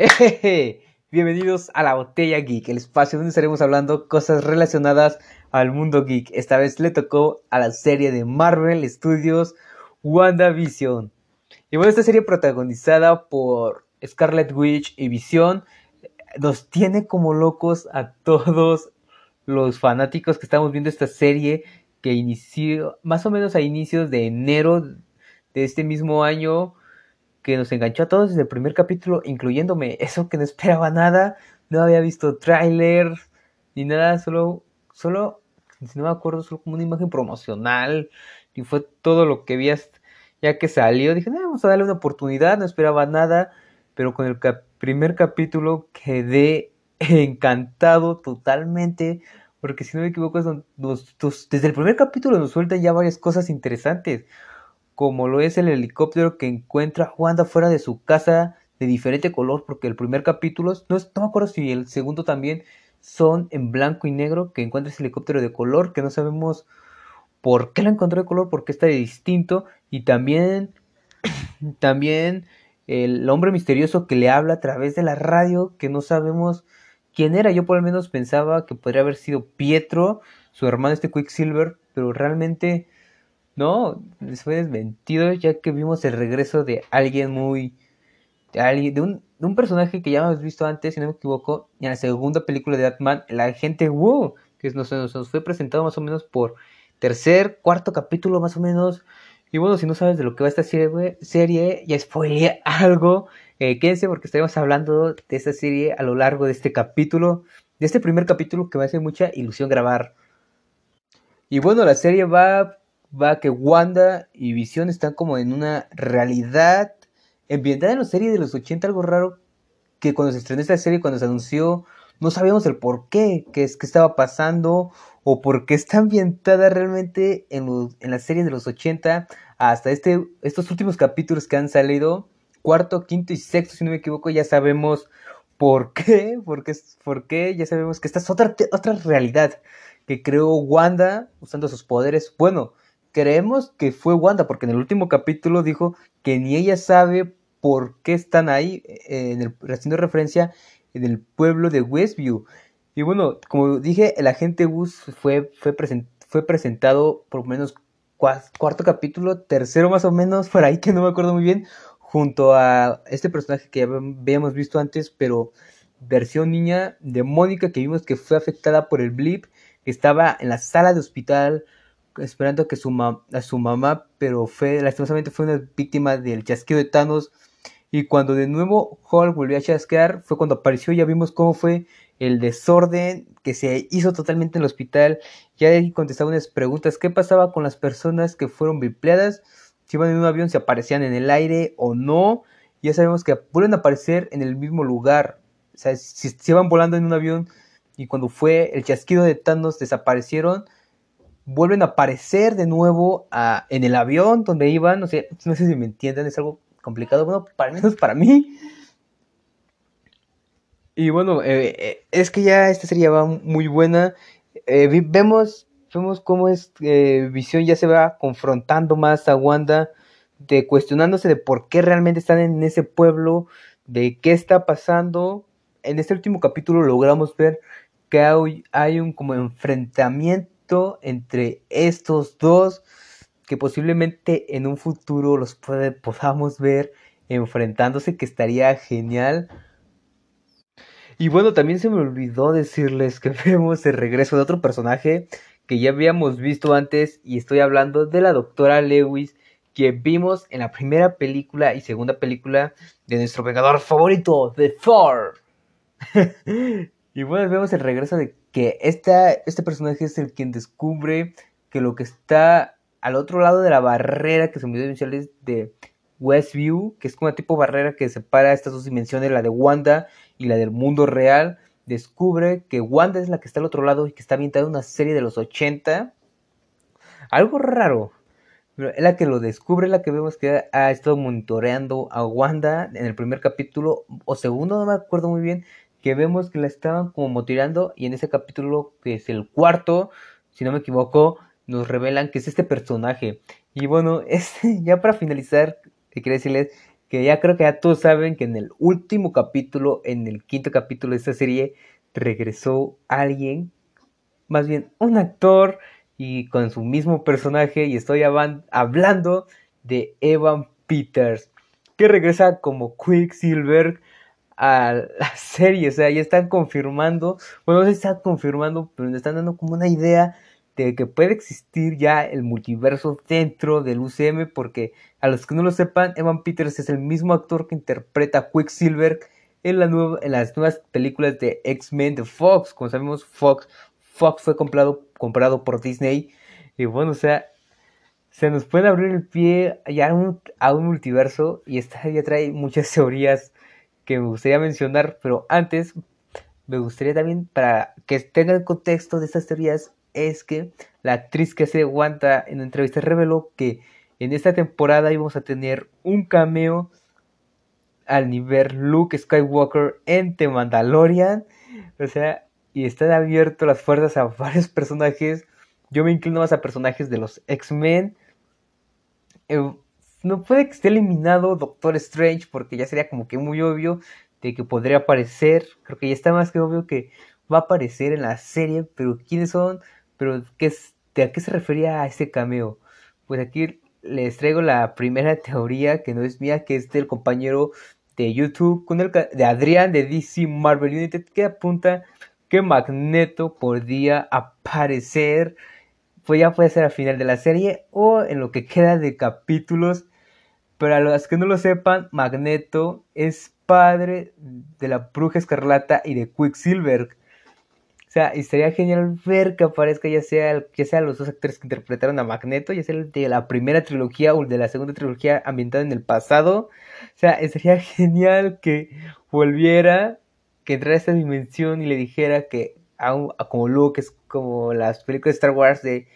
Bienvenidos a la Botella Geek, el espacio donde estaremos hablando cosas relacionadas al mundo geek. Esta vez le tocó a la serie de Marvel Studios WandaVision. Y bueno, esta serie protagonizada por Scarlet Witch y Vision nos tiene como locos a todos los fanáticos que estamos viendo esta serie que inició más o menos a inicios de enero de este mismo año que nos enganchó a todos desde el primer capítulo, incluyéndome. Eso que no esperaba nada, no había visto tráiler ni nada, solo, solo, si no me acuerdo, solo como una imagen promocional y fue todo lo que vi ya que salió. Dije, vamos a darle una oportunidad, no esperaba nada, pero con el primer capítulo quedé encantado totalmente. Porque si no me equivoco, desde el primer capítulo nos sueltan ya varias cosas interesantes como lo es el helicóptero que encuentra Wanda fuera de su casa de diferente color, porque el primer capítulo, no, no me acuerdo si el segundo también, son en blanco y negro, que encuentra ese helicóptero de color, que no sabemos por qué lo encontró de color, por qué está de distinto, y también, también el hombre misterioso que le habla a través de la radio, que no sabemos quién era, yo por lo menos pensaba que podría haber sido Pietro, su hermano este Quicksilver, pero realmente no, fue desmentido ya que vimos el regreso de alguien muy... De, alguien, de, un, de un personaje que ya hemos visto antes, si no me equivoco, en la segunda película de Batman, la agente Wu, que nos, nos fue presentado más o menos por tercer, cuarto capítulo más o menos. Y bueno, si no sabes de lo que va esta serie, serie ya spoileé algo. Eh, quédense porque estaremos hablando de esta serie a lo largo de este capítulo, de este primer capítulo que me hace mucha ilusión grabar. Y bueno, la serie va va que Wanda y Visión están como en una realidad ambientada en la serie de los 80, algo raro que cuando se estrenó esta serie, cuando se anunció, no sabíamos el por qué, qué es que estaba pasando o por qué está ambientada realmente en, en la serie de los 80 hasta este, estos últimos capítulos que han salido, cuarto, quinto y sexto, si no me equivoco, ya sabemos por qué, por qué, por qué ya sabemos que esta es otra, otra realidad que creó Wanda usando sus poderes. Bueno, creemos que fue Wanda, porque en el último capítulo dijo que ni ella sabe por qué están ahí, eh, en el, haciendo referencia en el pueblo de Westview. Y bueno, como dije, el agente Gus fue, fue, fue presentado por lo menos cuarto capítulo, tercero más o menos, por ahí que no me acuerdo muy bien, junto a este personaje que ya habíamos visto antes, pero versión niña de Mónica, que vimos que fue afectada por el blip, que estaba en la sala de hospital esperando que su a su mamá, pero fue, lastimosamente fue una víctima del chasquido de Thanos. Y cuando de nuevo Hulk volvió a chasquear, fue cuando apareció, ya vimos cómo fue el desorden que se hizo totalmente en el hospital. Ya ahí contestaba unas preguntas, ¿qué pasaba con las personas que fueron bipleadas? Si iban en un avión, si aparecían en el aire o no. Ya sabemos que vuelven a aparecer en el mismo lugar. O sea, si, si iban volando en un avión y cuando fue el chasquido de Thanos desaparecieron, vuelven a aparecer de nuevo en el avión donde iban, no sé, no sé si me entienden, es algo complicado, bueno, al menos para mí. Y bueno, eh, eh, es que ya esta serie va muy buena. Eh, vemos, vemos cómo es Visión ya se va confrontando más a Wanda, cuestionándose de por qué realmente están en ese pueblo, de qué está pasando. En este último capítulo logramos ver que hay, hay un como enfrentamiento entre estos dos que posiblemente en un futuro los podamos ver enfrentándose, que estaría genial. Y bueno, también se me olvidó decirles que vemos el regreso de otro personaje que ya habíamos visto antes y estoy hablando de la doctora Lewis que vimos en la primera película y segunda película de nuestro vengador favorito, The Thor. y bueno, vemos el regreso de que esta, este personaje es el quien descubre que lo que está al otro lado de la barrera que son video iniciales de Westview, que es una tipo barrera que separa estas dos dimensiones, la de Wanda y la del mundo real, descubre que Wanda es la que está al otro lado y que está ambientada en una serie de los 80. Algo raro. Pero es la que lo descubre, la que vemos que ha estado monitoreando a Wanda en el primer capítulo o segundo, no me acuerdo muy bien, que vemos que la estaban como motivando y en ese capítulo que es el cuarto, si no me equivoco, nos revelan que es este personaje. Y bueno, este, ya para finalizar, quería decirles que ya creo que ya todos saben que en el último capítulo, en el quinto capítulo de esta serie, regresó alguien, más bien un actor y con su mismo personaje y estoy hablando de Evan Peters, que regresa como Quicksilver a la serie, o sea, ya están confirmando, bueno, no se están confirmando, pero me están dando como una idea de que puede existir ya el multiverso dentro del UCM, porque a los que no lo sepan, Evan Peters es el mismo actor que interpreta Quicksilver en, la nueva, en las nuevas películas de X-Men de Fox. Como sabemos, Fox, Fox fue comprado, comprado por Disney. Y bueno, o sea, se nos puede abrir el pie ya a un, a un multiverso. Y esta ya trae muchas teorías que me gustaría mencionar. Pero antes, me gustaría también, para que tenga el contexto de estas teorías, es que la actriz que se aguanta en una entrevista reveló que en esta temporada íbamos a tener un cameo al nivel Luke Skywalker en The Mandalorian. O sea, y están abiertos las fuerzas a varios personajes. Yo me inclino más a personajes de los X-Men. No puede que esté eliminado Doctor Strange porque ya sería como que muy obvio de que podría aparecer. Creo que ya está más que obvio que va a aparecer en la serie, pero ¿quiénes son? Pero ¿qué ¿de a qué se refería a este cameo? Pues aquí les traigo la primera teoría que no es mía, que es del compañero de YouTube con el de Adrián de DC Marvel United que apunta que Magneto podría aparecer pues ya puede ser al final de la serie o en lo que queda de capítulos pero a los que no lo sepan Magneto es padre de la bruja escarlata y de Quicksilver o sea, y genial ver que aparezca ya sea, ya sea los dos actores que interpretaron a Magneto, ya sea el de la primera trilogía o el de la segunda trilogía ambientada en el pasado. O sea, estaría genial que volviera, que entrara a esta dimensión y le dijera que a, como Luke es como las películas de Star Wars de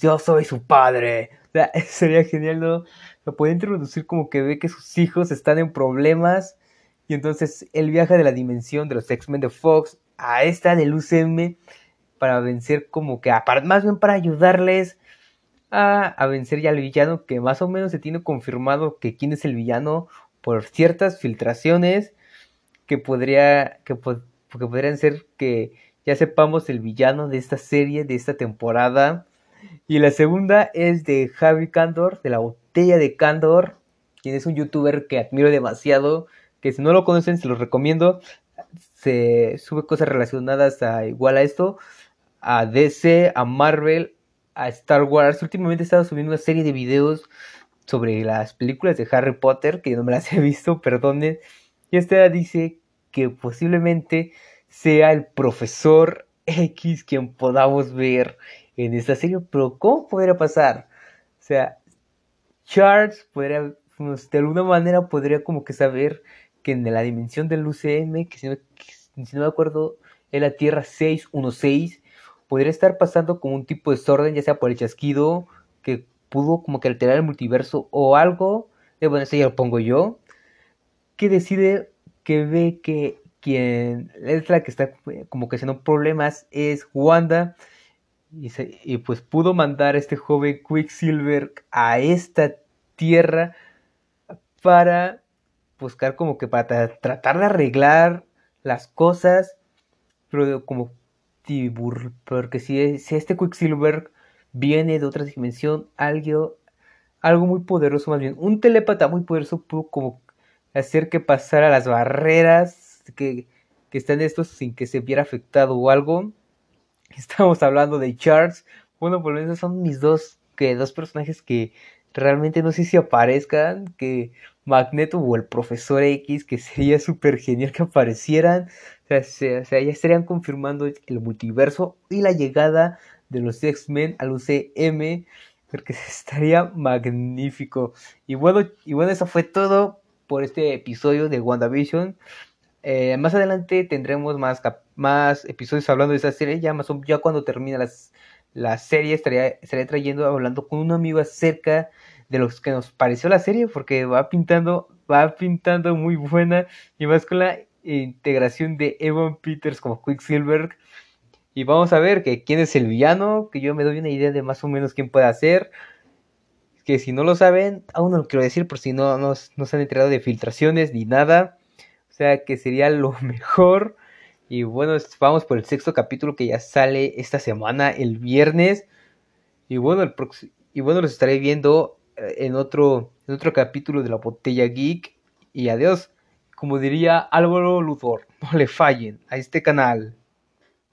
yo soy su padre. Sea, sería genial, ¿no? Lo puede introducir como que ve que sus hijos están en problemas y entonces él viaja de la dimensión de los X-Men de Fox a esta del UCM para vencer como que, más bien para ayudarles a, a, vencer ya al villano que más o menos se tiene confirmado que quién es el villano por ciertas filtraciones que podría que, que podrían ser que ya sepamos el villano de esta serie de esta temporada y la segunda es de Javi Candor de la botella de Candor quien es un youtuber que admiro demasiado que si no lo conocen se los recomiendo se sube cosas relacionadas a igual a esto, a DC, a Marvel, a Star Wars. Últimamente he estado subiendo una serie de videos sobre las películas de Harry Potter, que no me las he visto, perdonen. Y esta dice que posiblemente sea el profesor X quien podamos ver en esta serie. Pero ¿cómo podría pasar? O sea, Charles podría, pues, de alguna manera podría como que saber que en la dimensión del UCM, que si no, me acuerdo, es la Tierra 616, podría estar pasando como un tipo de desorden, ya sea por el chasquido, que pudo como que alterar el multiverso o algo, eh, bueno, eso ya lo pongo yo, que decide que ve que quien es la que está como que haciendo problemas es Wanda, y, y pues pudo mandar a este joven Quicksilver a esta tierra para buscar como que para tratar de arreglar las cosas, pero como porque si, si este Quicksilver viene de otra dimensión, algo, algo muy poderoso más bien, un telepata muy poderoso pudo como hacer que pasara las barreras que, que están estos sin que se viera afectado o algo. Estamos hablando de Charles. Bueno, por lo menos son mis dos, que dos personajes que realmente no sé si aparezcan, que Magneto o el Profesor X, que sería súper genial que aparecieran. O sea, ya estarían confirmando el multiverso y la llegada de los X-Men al UCM, porque estaría magnífico. Y bueno, y bueno, eso fue todo por este episodio de WandaVision. Eh, más adelante tendremos más, más episodios hablando de esa serie. Ya, más, ya cuando termine las, la serie estaría, estaría trayendo, hablando con un amigo acerca de lo que nos pareció la serie, porque va pintando, va pintando muy buena y más con la integración de Evan Peters como Quicksilver. Y vamos a ver que quién es el villano, que yo me doy una idea de más o menos quién puede ser. que si no lo saben, aún no lo quiero decir por si no, no, no se han enterado de filtraciones ni nada. O sea que sería lo mejor. Y bueno, vamos por el sexto capítulo que ya sale esta semana, el viernes. Y bueno, el y bueno, los estaré viendo eh, en otro, en otro capítulo de la botella geek. Y adiós. Como diría Álvaro Luthor, no le fallen a este canal.